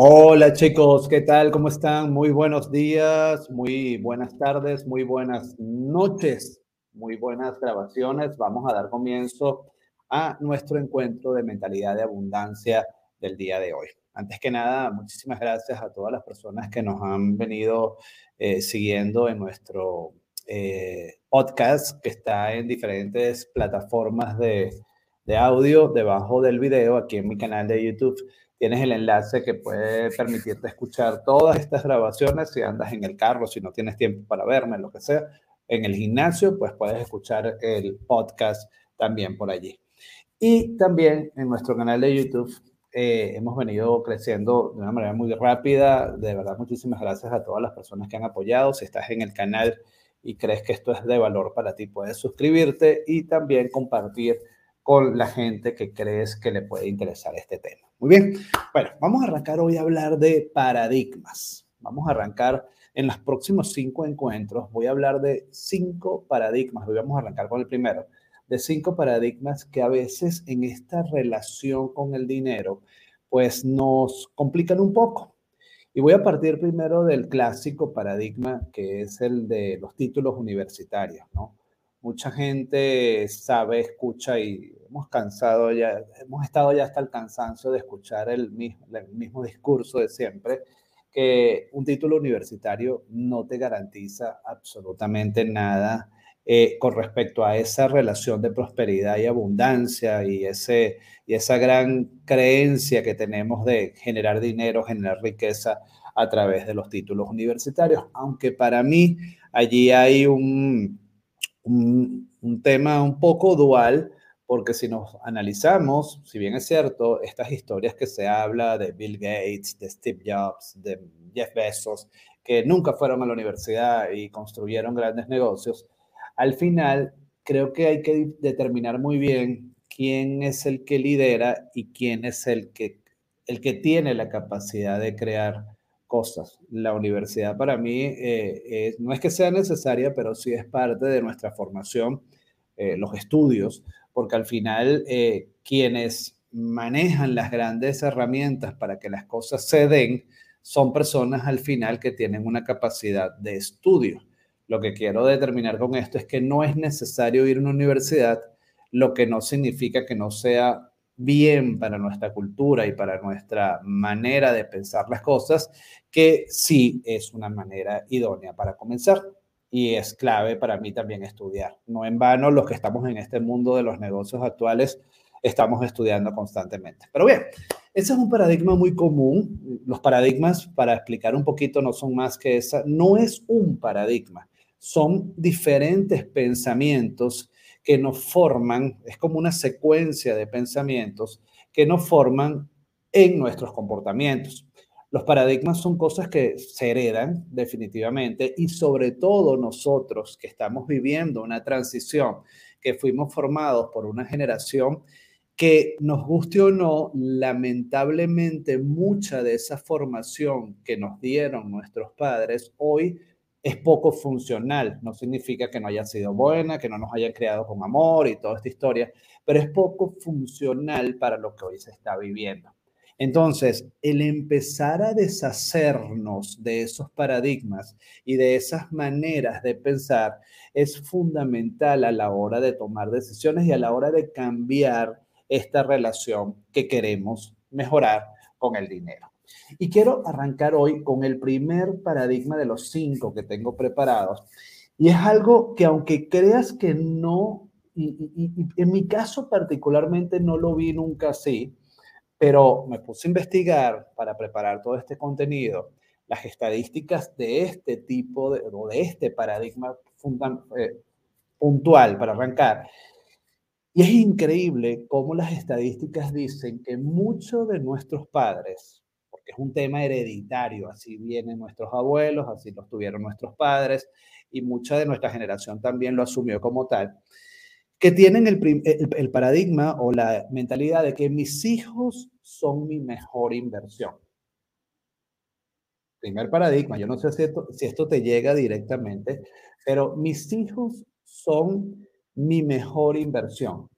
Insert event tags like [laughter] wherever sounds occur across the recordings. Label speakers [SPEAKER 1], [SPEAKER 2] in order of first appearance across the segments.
[SPEAKER 1] Hola chicos, ¿qué tal? ¿Cómo están? Muy buenos días, muy buenas tardes, muy buenas noches, muy buenas grabaciones. Vamos a dar comienzo a nuestro encuentro de mentalidad de abundancia del día de hoy. Antes que nada, muchísimas gracias a todas las personas que nos han venido eh, siguiendo en nuestro eh, podcast que está en diferentes plataformas de, de audio debajo del video aquí en mi canal de YouTube tienes el enlace que puede permitirte escuchar todas estas grabaciones si andas en el carro, si no tienes tiempo para verme, lo que sea. En el gimnasio, pues puedes escuchar el podcast también por allí. Y también en nuestro canal de YouTube eh, hemos venido creciendo de una manera muy rápida. De verdad, muchísimas gracias a todas las personas que han apoyado. Si estás en el canal y crees que esto es de valor para ti, puedes suscribirte y también compartir con la gente que crees que le puede interesar este tema. Muy bien. Bueno, vamos a arrancar hoy a hablar de paradigmas. Vamos a arrancar en los próximos cinco encuentros. Voy a hablar de cinco paradigmas. Hoy vamos a arrancar con el primero. De cinco paradigmas que a veces en esta relación con el dinero, pues nos complican un poco. Y voy a partir primero del clásico paradigma que es el de los títulos universitarios, ¿no? Mucha gente sabe, escucha y hemos cansado ya, hemos estado ya hasta el cansancio de escuchar el mismo, el mismo discurso de siempre, que un título universitario no te garantiza absolutamente nada eh, con respecto a esa relación de prosperidad y abundancia y, ese, y esa gran creencia que tenemos de generar dinero, generar riqueza a través de los títulos universitarios. Aunque para mí allí hay un, un, un tema un poco dual porque si nos analizamos, si bien es cierto, estas historias que se habla de Bill Gates, de Steve Jobs, de Jeff Bezos, que nunca fueron a la universidad y construyeron grandes negocios, al final creo que hay que determinar muy bien quién es el que lidera y quién es el que, el que tiene la capacidad de crear cosas. La universidad para mí eh, no es que sea necesaria, pero sí es parte de nuestra formación, eh, los estudios, porque al final eh, quienes manejan las grandes herramientas para que las cosas se den son personas al final que tienen una capacidad de estudio. Lo que quiero determinar con esto es que no es necesario ir a una universidad, lo que no significa que no sea bien para nuestra cultura y para nuestra manera de pensar las cosas, que sí es una manera idónea para comenzar y es clave para mí también estudiar. No en vano, los que estamos en este mundo de los negocios actuales estamos estudiando constantemente. Pero bien, ese es un paradigma muy común. Los paradigmas, para explicar un poquito, no son más que esa. No es un paradigma, son diferentes pensamientos que nos forman, es como una secuencia de pensamientos que nos forman en nuestros comportamientos. Los paradigmas son cosas que se heredan definitivamente y sobre todo nosotros que estamos viviendo una transición, que fuimos formados por una generación que nos guste o no, lamentablemente mucha de esa formación que nos dieron nuestros padres hoy es poco funcional. No significa que no haya sido buena, que no nos hayan creado con amor y toda esta historia, pero es poco funcional para lo que hoy se está viviendo. Entonces, el empezar a deshacernos de esos paradigmas y de esas maneras de pensar es fundamental a la hora de tomar decisiones y a la hora de cambiar esta relación que queremos mejorar con el dinero. Y quiero arrancar hoy con el primer paradigma de los cinco que tengo preparados. Y es algo que aunque creas que no, y, en mi caso particularmente no lo vi nunca así, pero me puse a investigar para preparar todo este contenido, las estadísticas de este tipo de, o de este paradigma eh, puntual para arrancar. Y es increíble cómo las estadísticas dicen que muchos de nuestros padres, porque es un tema hereditario, así vienen nuestros abuelos, así los tuvieron nuestros padres, y mucha de nuestra generación también lo asumió como tal, que tienen el, paradigma o la mentalidad de que mis hijos son mi mejor inversión. Primer paradigma, yo no sé si esto, si esto te llega directamente, pero mis hijos son mi mejor inversión.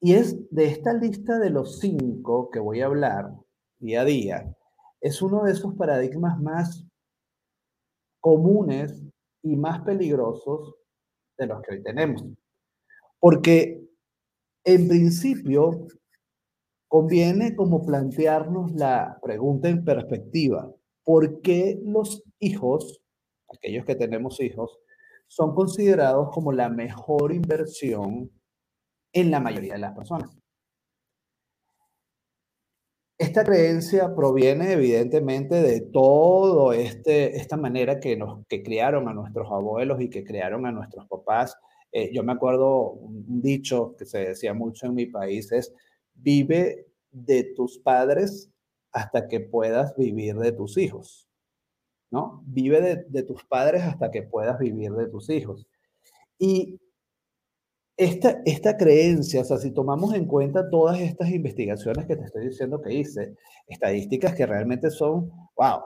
[SPEAKER 1] Y es de esta lista de los cinco que voy a hablar día a día, es uno de esos paradigmas más comunes y más peligrosos de los que hoy tenemos. Porque en principio conviene como plantearnos la pregunta en perspectiva. ¿Por qué los hijos, aquellos que tenemos hijos, son considerados como la mejor inversión en la mayoría de las personas? Esta creencia proviene evidentemente de todo este, esta manera que nos que criaron a nuestros abuelos y que crearon a nuestros papás. Eh, yo me acuerdo un dicho que se decía mucho en mi país es, vive de tus padres hasta que puedas vivir de tus hijos, ¿no? Vive de, tus padres hasta que puedas vivir de tus hijos. Y esta, esta creencia, o sea, si tomamos en cuenta todas estas investigaciones que te estoy diciendo que hice, estadísticas que realmente son, wow,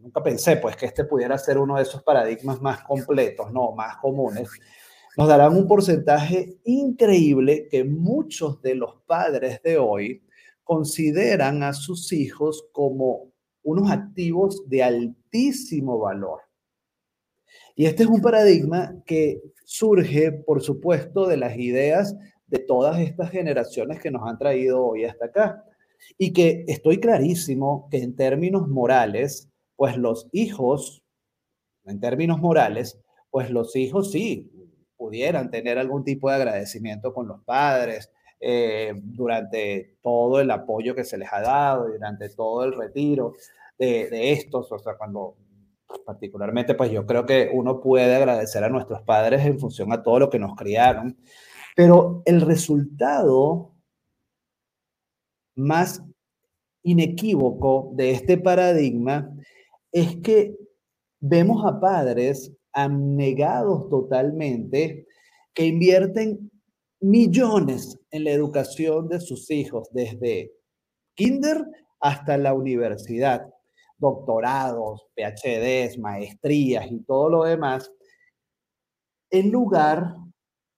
[SPEAKER 1] nunca pensé pues que este pudiera ser uno de esos paradigmas más completos, no, más comunes, nos darán un porcentaje increíble que muchos de los padres de hoy consideran a sus hijos como unos activos de altísimo valor. Y este es un paradigma que surge, por supuesto, de las ideas de todas estas generaciones que nos han traído hoy hasta acá. Y que estoy clarísimo que en términos morales, pues los hijos, en términos morales, pues los hijos sí pudieran tener algún tipo de agradecimiento con los padres eh, durante todo el apoyo que se les ha dado, durante todo el retiro de, de estos, o sea, cuando particularmente, pues yo creo que uno puede agradecer a nuestros padres en función a todo lo que nos criaron, pero el resultado más inequívoco de este paradigma es que vemos a padres abnegados totalmente que invierten millones en la educación de sus hijos, desde kinder hasta la universidad doctorados, PhDs, maestrías y todo lo demás, en lugar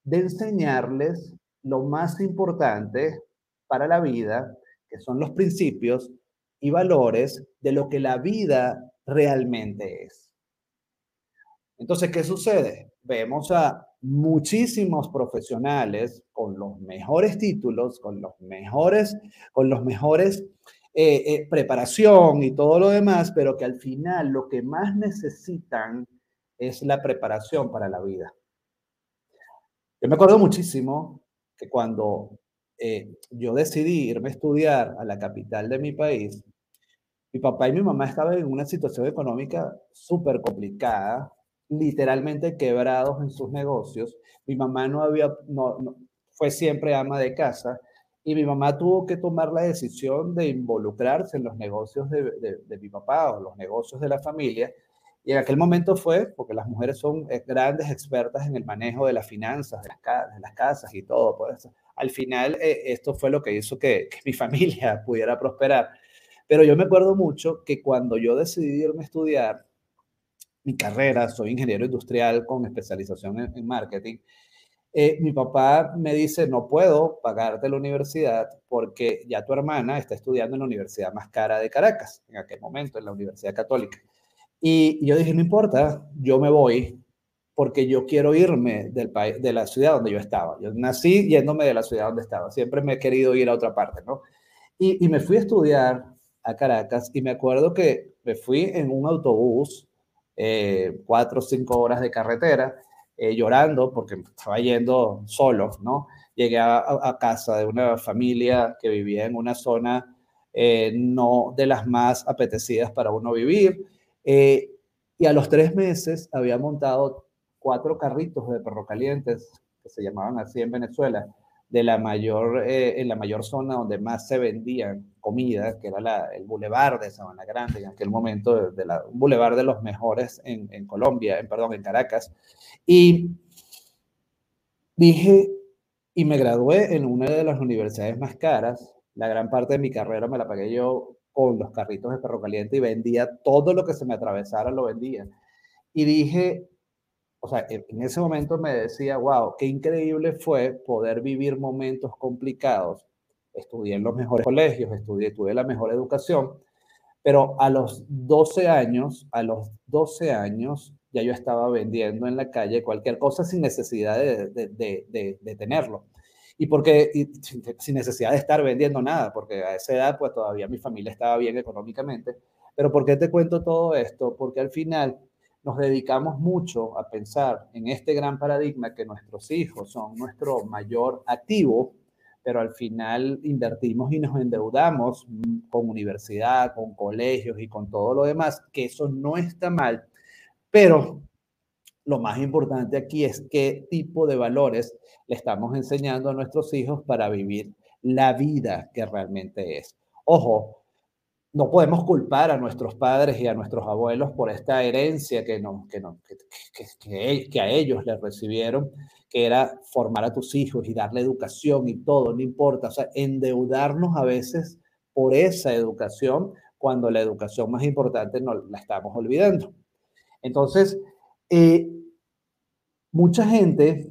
[SPEAKER 1] de enseñarles lo más importante para la vida, que son los principios y valores de lo que la vida realmente es. Entonces, ¿qué sucede? Vemos a muchísimos profesionales con los mejores títulos, con los mejores, con los mejores eh, eh, preparación y todo lo demás, pero que al final lo que más necesitan es la preparación para la vida. Yo me acuerdo muchísimo que cuando eh, yo decidí irme a estudiar a la capital de mi país, mi papá y mi mamá estaban en una situación económica súper complicada, literalmente quebrados en sus negocios. Mi mamá no había, no, fue siempre ama de casa y mi mamá tuvo que tomar la decisión de involucrarse en los negocios de, de, mi papá o los negocios de la familia. Y en aquel momento fue, porque las mujeres son grandes expertas en el manejo de las finanzas, de las, casas y todo. Pues, al final, eh, esto fue lo que hizo que, que, mi [laughs] familia pudiera prosperar. Pero yo me acuerdo mucho que cuando yo decidí irme a estudiar mi carrera, soy ingeniero industrial con especialización en, en marketing, eh, mi papá me dice, no puedo pagarte la universidad porque ya tu hermana está estudiando en la universidad más cara de Caracas, en aquel momento, en la Universidad Católica. Y yo dije, no importa, yo me voy porque yo quiero irme del país, de la ciudad donde yo estaba. Yo nací yéndome de la ciudad donde estaba. Siempre me he querido ir a otra parte, ¿no? Y, y me fui a estudiar a Caracas y me acuerdo que me fui en un autobús, eh, cuatro o cinco horas de carretera, eh, llorando porque estaba yendo solo, ¿no? Llegué a, casa de una familia que vivía en una zona eh, no de las más apetecidas para uno vivir. Y a los tres meses había montado cuatro carritos de perro calientes, que se llamaban así en Venezuela, de la mayor, en la mayor zona donde más se vendía comida, que era el Boulevard de Sabana Grande, en aquel momento, de la, un Boulevard de los mejores en, en Colombia, en, perdón, en Caracas. Y dije, y me gradué en una de las universidades más caras, la gran parte de mi carrera me la pagué yo con los carritos de perro caliente y vendía todo lo que se me atravesara, lo vendía. Y dije, o sea, en ese momento me decía, wow, qué increíble fue poder vivir momentos complicados. Estudié en los mejores colegios, estudié, tuve la mejor educación, Pero a los 12 años, a los 12 años, ya yo estaba vendiendo en la calle cualquier cosa sin necesidad de, de, de, tenerlo. Y porque sin necesidad de estar vendiendo nada, porque a esa edad pues todavía mi familia estaba bien económicamente. Pero ¿por qué te cuento todo esto? Porque al final nos dedicamos mucho a pensar en este gran paradigma que nuestros hijos son nuestro mayor activo, pero al final invertimos y nos endeudamos con universidad, con colegios y con todo lo demás, que eso no está mal, pero lo más importante aquí es qué tipo de valores le estamos enseñando a nuestros hijos para vivir la vida que realmente es. Ojo, no podemos culpar a nuestros padres y a nuestros abuelos por esta herencia que, no, que, no, que, que, a ellos les recibieron, era formar a tus hijos y darle educación y todo, no importa, o sea, endeudarnos a veces por esa educación cuando la educación más importante no la estamos olvidando. Entonces, eh, mucha gente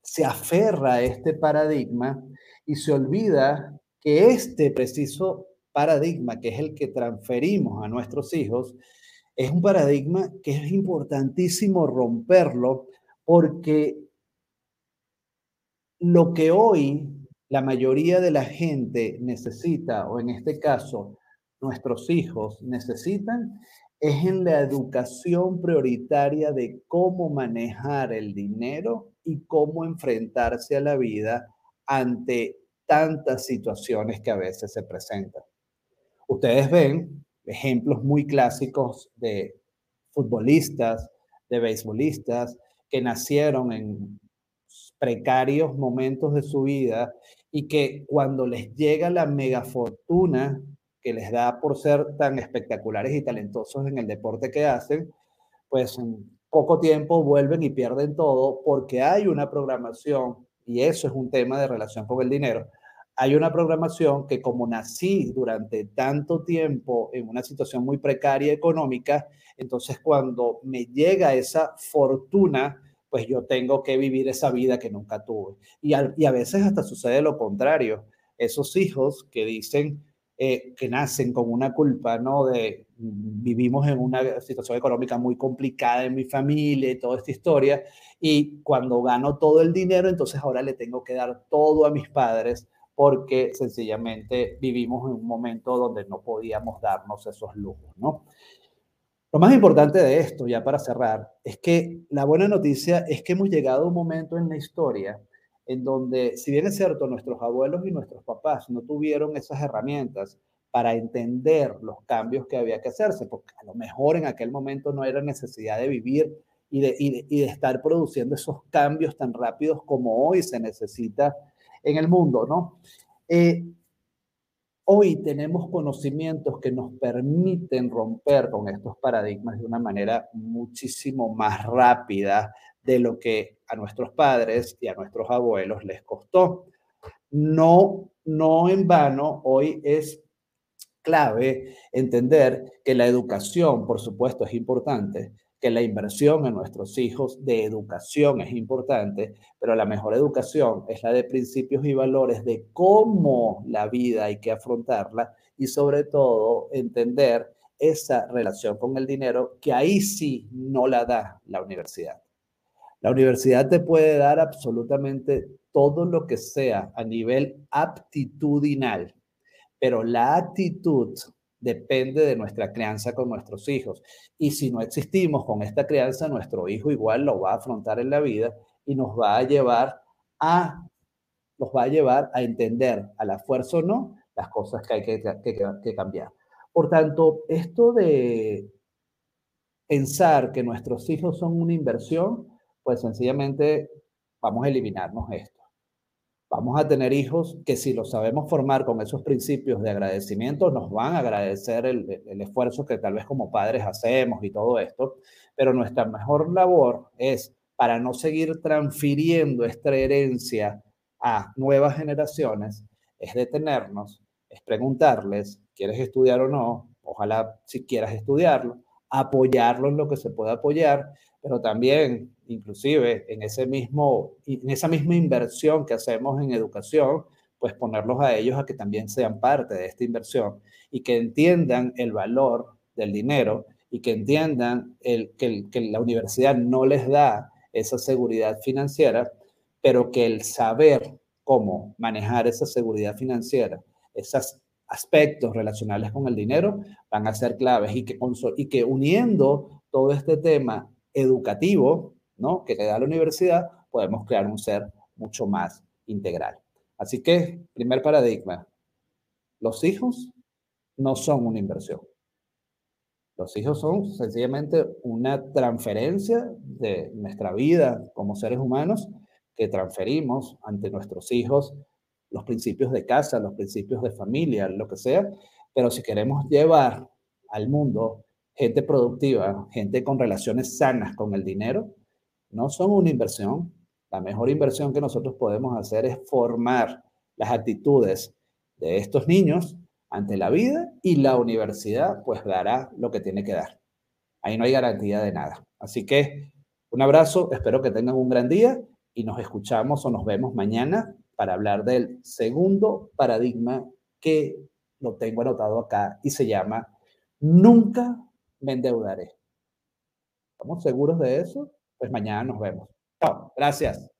[SPEAKER 1] se aferra a este paradigma y se olvida que este preciso paradigma, que es el que transferimos a nuestros hijos, es un paradigma que es importantísimo romperlo porque lo que hoy la mayoría de la gente necesita, o en este caso nuestros hijos necesitan, es en la educación prioritaria de cómo manejar el dinero y cómo enfrentarse a la vida ante tantas situaciones que a veces se presentan. Ustedes ven ejemplos muy clásicos de futbolistas, de beisbolistas que nacieron en precarios momentos de su vida y que cuando les llega la mega fortuna que les da por ser tan espectaculares y talentosos en el deporte que hacen, pues en poco tiempo vuelven y pierden todo porque hay una programación, y eso es un tema de relación con el dinero, hay una programación que como nací durante tanto tiempo en una situación muy precaria económica, entonces cuando me llega esa fortuna, pues yo tengo que vivir esa vida que nunca tuve. Y a, veces hasta sucede lo contrario. Esos hijos que dicen eh, que nacen con una culpa, ¿no? De vivimos en una situación económica muy complicada en mi familia y toda esta historia, y cuando gano todo el dinero, entonces ahora le tengo que dar todo a mis padres porque sencillamente vivimos en un momento donde no podíamos darnos esos lujos, ¿no? Lo más importante de esto, ya para cerrar, es que la buena noticia es que hemos llegado a un momento en la historia en donde, si bien es cierto, nuestros abuelos y nuestros papás no tuvieron esas herramientas para entender los cambios que había que hacerse, porque a lo mejor en aquel momento no era necesidad de vivir y de, estar produciendo esos cambios tan rápidos como hoy se necesita en el mundo, ¿no? Eh, hoy tenemos conocimientos que nos permiten romper con estos paradigmas de una manera muchísimo más rápida de lo que a nuestros padres y a nuestros abuelos les costó. No, no en vano, hoy es clave entender que la educación, por supuesto, es importante, que la inversión en nuestros hijos de educación es importante, pero la mejor educación es la de principios y valores de cómo la vida hay que afrontarla y sobre todo entender esa relación con el dinero que ahí sí no la da la universidad. La universidad te puede dar absolutamente todo lo que sea a nivel aptitudinal, pero la actitud depende de nuestra crianza con nuestros hijos. Y si no existimos con esta crianza, nuestro hijo igual lo va a afrontar en la vida y nos va a llevar a, nos va a llevar a entender a la fuerza o no las cosas que hay que, que cambiar. Por tanto, esto de pensar que nuestros hijos son una inversión, pues sencillamente vamos a eliminarnos esto. Vamos a tener hijos que si los sabemos formar con esos principios de agradecimiento, nos van a agradecer el, el, esfuerzo que tal vez como padres hacemos y todo esto, pero nuestra mejor labor es para no seguir transfiriendo esta herencia a nuevas generaciones, es detenernos, es preguntarles, ¿quieres estudiar o no? Ojalá si quieras estudiarlo, apoyarlo en lo que se pueda apoyar, pero también inclusive en, ese mismo, en esa misma inversión que hacemos en educación, pues ponerlos a ellos a que también sean parte de esta inversión y que entiendan el valor del dinero y que entiendan el, que, que la universidad no les da esa seguridad financiera, pero que el saber cómo manejar esa seguridad financiera, esos aspectos relacionales con el dinero, van a ser claves y que, y que uniendo todo este tema educativo, ¿no? Que te da la universidad, podemos crear un ser mucho más integral. Así que, primer paradigma, los hijos no son una inversión. Los hijos son sencillamente una transferencia de nuestra vida como seres humanos que transferimos ante nuestros hijos los principios de casa, los principios de familia, lo que sea, pero si queremos llevar al mundo gente productiva, gente con relaciones sanas con el dinero, no son una inversión. La mejor inversión que nosotros podemos hacer es formar las actitudes de estos niños ante la vida y la universidad pues dará lo que tiene que dar. Ahí no hay garantía de nada. Así que un abrazo, espero que tengan un gran día y nos escuchamos o nos vemos mañana para hablar del segundo paradigma que lo tengo anotado acá y se llama Nunca me endeudaré. ¿Estamos seguros de eso? Pues mañana nos vemos. Chao, gracias.